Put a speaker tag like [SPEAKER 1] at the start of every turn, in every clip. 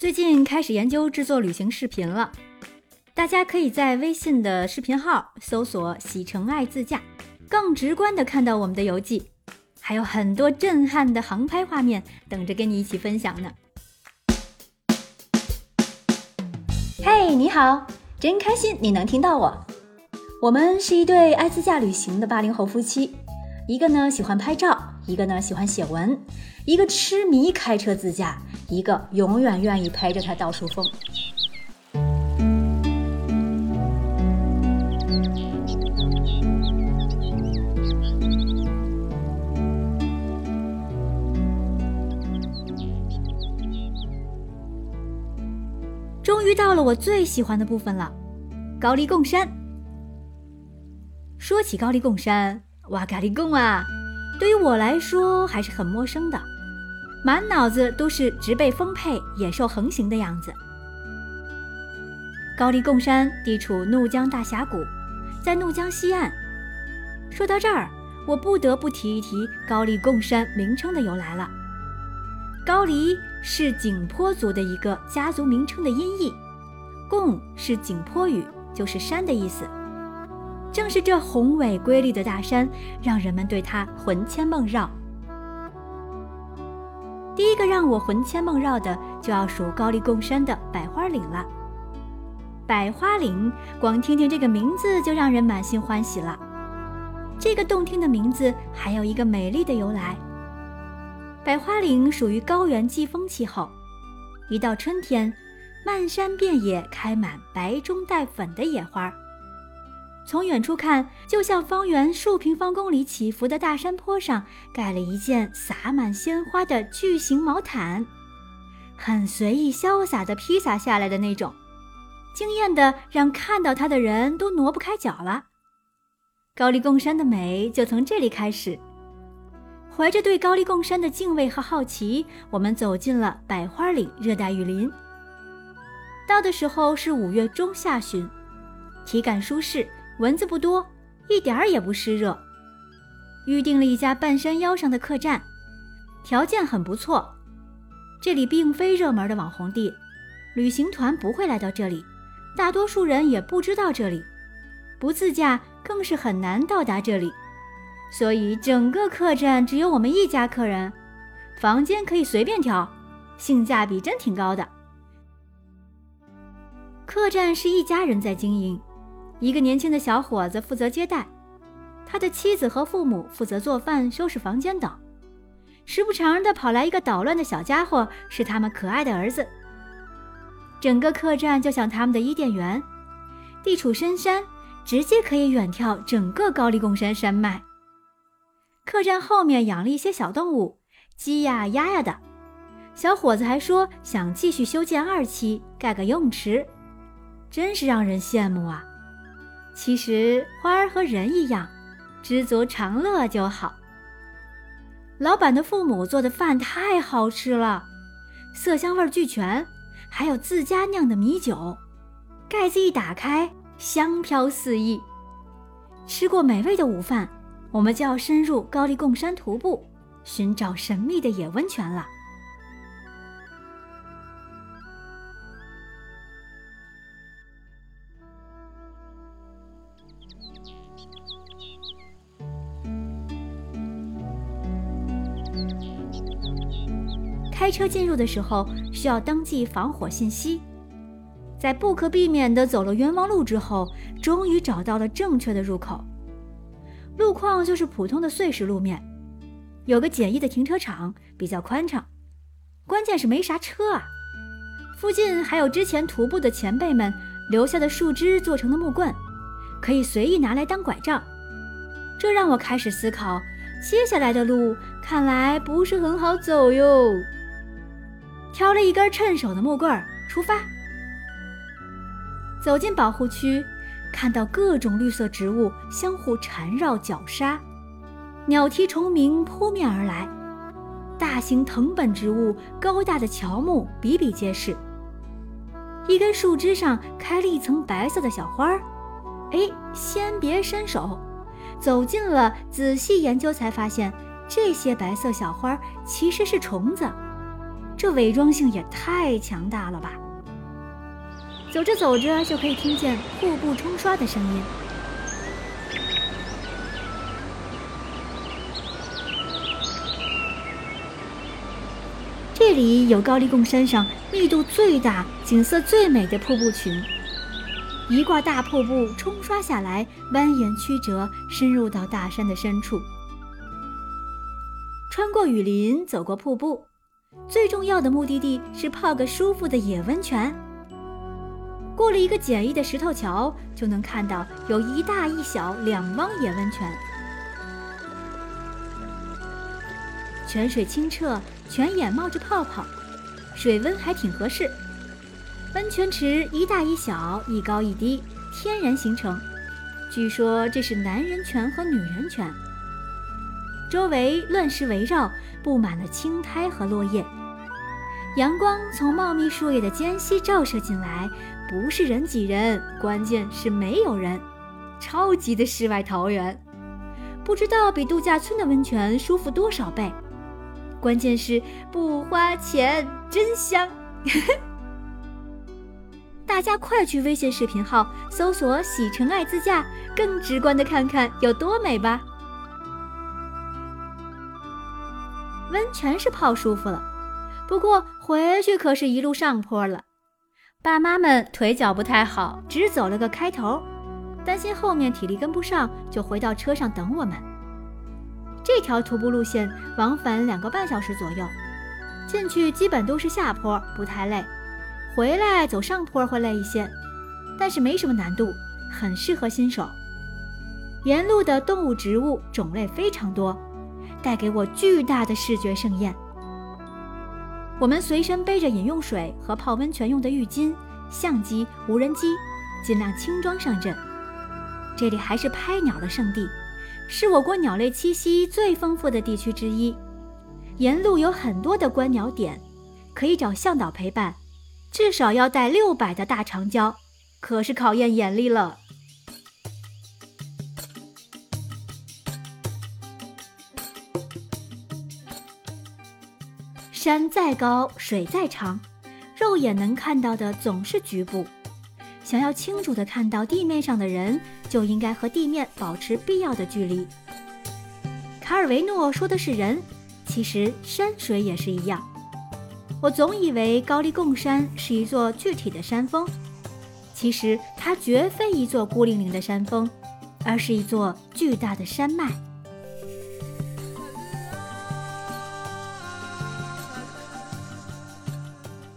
[SPEAKER 1] 最近开始研究制作旅行视频了，大家可以在微信的视频号搜索“喜成爱自驾”，更直观的看到我们的游记，还有很多震撼的航拍画面等着跟你一起分享呢。嘿，你好，真开心你能听到我。我们是一对爱自驾旅行的八零后夫妻，一个呢喜欢拍照，一个呢喜欢写文，一个痴迷开车自驾。一个永远愿意陪着他到处疯。终于到了我最喜欢的部分了——高黎贡山。说起高黎贡山，哇嘎哩贡啊，对于我来说还是很陌生的。满脑子都是植被丰沛、野兽横行的样子。高黎贡山地处怒江大峡谷，在怒江西岸。说到这儿，我不得不提一提高黎贡山名称的由来了。高黎是景颇族的一个家族名称的音译，贡是景颇语，就是山的意思。正是这宏伟瑰丽的大山，让人们对它魂牵梦绕。第一个让我魂牵梦绕的，就要数高黎贡山的百花岭了。百花岭，光听听这个名字就让人满心欢喜了。这个动听的名字还有一个美丽的由来。百花岭属于高原季风气候，一到春天，漫山遍野开满白中带粉的野花。从远处看，就像方圆数平方公里起伏的大山坡上盖了一件洒满鲜花的巨型毛毯，很随意潇洒地披洒下来的那种，惊艳的让看到它的人都挪不开脚了。高黎贡山的美就从这里开始。怀着对高黎贡山的敬畏和好奇，我们走进了百花岭热带雨林。到的时候是五月中下旬，体感舒适。蚊子不多，一点儿也不湿热。预定了一家半山腰上的客栈，条件很不错。这里并非热门的网红地，旅行团不会来到这里，大多数人也不知道这里，不自驾更是很难到达这里。所以整个客栈只有我们一家客人，房间可以随便挑，性价比真挺高的。客栈是一家人在经营。一个年轻的小伙子负责接待，他的妻子和父母负责做饭、收拾房间等。时不常的跑来一个捣乱的小家伙，是他们可爱的儿子。整个客栈就像他们的伊甸园，地处深山，直接可以远眺整个高黎贡山山脉。客栈后面养了一些小动物，鸡呀、鸭呀的。小伙子还说想继续修建二期，盖个游泳池，真是让人羡慕啊！其实花儿和人一样，知足常乐就好。老板的父母做的饭太好吃了，色香味俱全，还有自家酿的米酒，盖子一打开，香飘四溢。吃过美味的午饭，我们就要深入高黎贡山徒步，寻找神秘的野温泉了。开车进入的时候需要登记防火信息，在不可避免地走了冤枉路之后，终于找到了正确的入口。路况就是普通的碎石路面，有个简易的停车场，比较宽敞。关键是没啥车啊。附近还有之前徒步的前辈们留下的树枝做成的木棍，可以随意拿来当拐杖。这让我开始思考，接下来的路看来不是很好走哟。挑了一根趁手的木棍儿，出发。走进保护区，看到各种绿色植物相互缠绕绞杀，鸟啼虫鸣扑面而来，大型藤本植物、高大的乔木比比皆是。一根树枝上开了一层白色的小花儿，哎，先别伸手，走近了仔细研究才发现，这些白色小花其实是虫子。这伪装性也太强大了吧！走着走着，就可以听见瀑布冲刷的声音。这里有高丽贡山上密度最大、景色最美的瀑布群，一挂大瀑布冲刷下来，蜿蜒曲折，深入到大山的深处。穿过雨林，走过瀑布，最重要的目的地是泡个舒服的野温泉。过了一个简易的石头桥，就能看到有一大一小两汪野温泉。泉水清澈，泉眼冒着泡泡，水温还挺合适。温泉池一大一小，一高一低，天然形成。据说这是男人泉和女人泉。周围乱石围绕，布满了青苔和落叶。阳光从茂密树叶的间隙照射进来，不是人挤人，关键是没有人，超级的世外桃源。不知道比度假村的温泉舒服多少倍。关键是不花钱，真香！大家快去微信视频号搜索“喜尘爱自驾”，更直观的看看有多美吧。温泉是泡舒服了，不过回去可是一路上坡了。爸妈们腿脚不太好，只走了个开头，担心后面体力跟不上，就回到车上等我们。这条徒步路线往返两个半小时左右，进去基本都是下坡，不太累；回来走上坡会累一些，但是没什么难度，很适合新手。沿路的动物、植物种类非常多，带给我巨大的视觉盛宴。我们随身背着饮用水和泡温泉用的浴巾、相机、无人机，尽量轻装上阵。这里还是拍鸟的圣地。是我国鸟类栖息最丰富的地区之一，沿路有很多的观鸟点，可以找向导陪伴，至少要带六百的大长焦，可是考验眼力了。山再高，水再长，肉眼能看到的总是局部。想要清楚地看到地面上的人，就应该和地面保持必要的距离。卡尔维诺说的是人，其实山水也是一样。我总以为高丽贡山是一座具体的山峰，其实它绝非一座孤零零的山峰，而是一座巨大的山脉。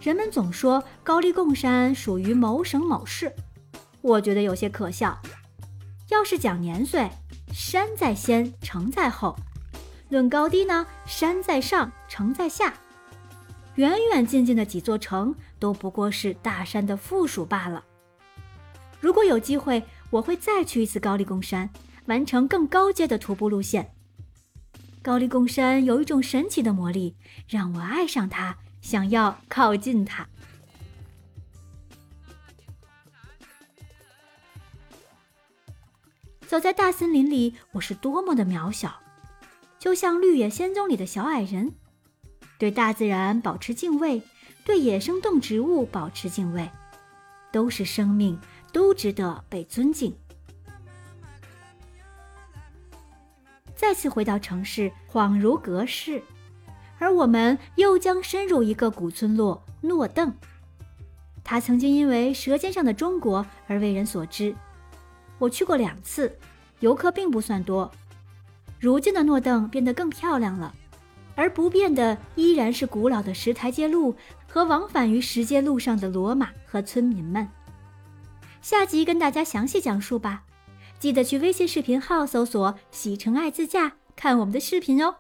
[SPEAKER 1] 人们总说高丽贡山属于某省某市，我觉得有些可笑。要是讲年岁，山在先，城在后；论高低呢，山在上，城在下。远远近近的几座城都不过是大山的附属罢了。如果有机会，我会再去一次高丽贡山，完成更高阶的徒步路线。高丽贡山有一种神奇的魔力，让我爱上它。想要靠近它，走在大森林里，我是多么的渺小，就像《绿野仙踪》里的小矮人。对大自然保持敬畏，对野生动植物保持敬畏，都是生命，都值得被尊敬。再次回到城市，恍如隔世。而我们又将深入一个古村落诺邓，它曾经因为《舌尖上的中国》而为人所知。我去过两次，游客并不算多。如今的诺邓变得更漂亮了，而不变的依然是古老的石台阶路和往返于石阶路上的骡马和村民们。下集跟大家详细讲述吧，记得去微信视频号搜索“喜成爱自驾”看我们的视频哦。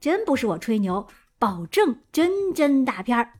[SPEAKER 1] 真不是我吹牛，保证真真大片儿。